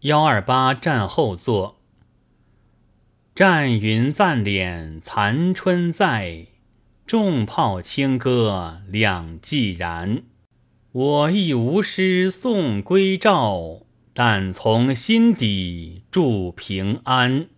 幺二八战后作。战云暂敛残春在，重炮轻歌两寂然。我亦无诗送归赵，但从心底祝平安。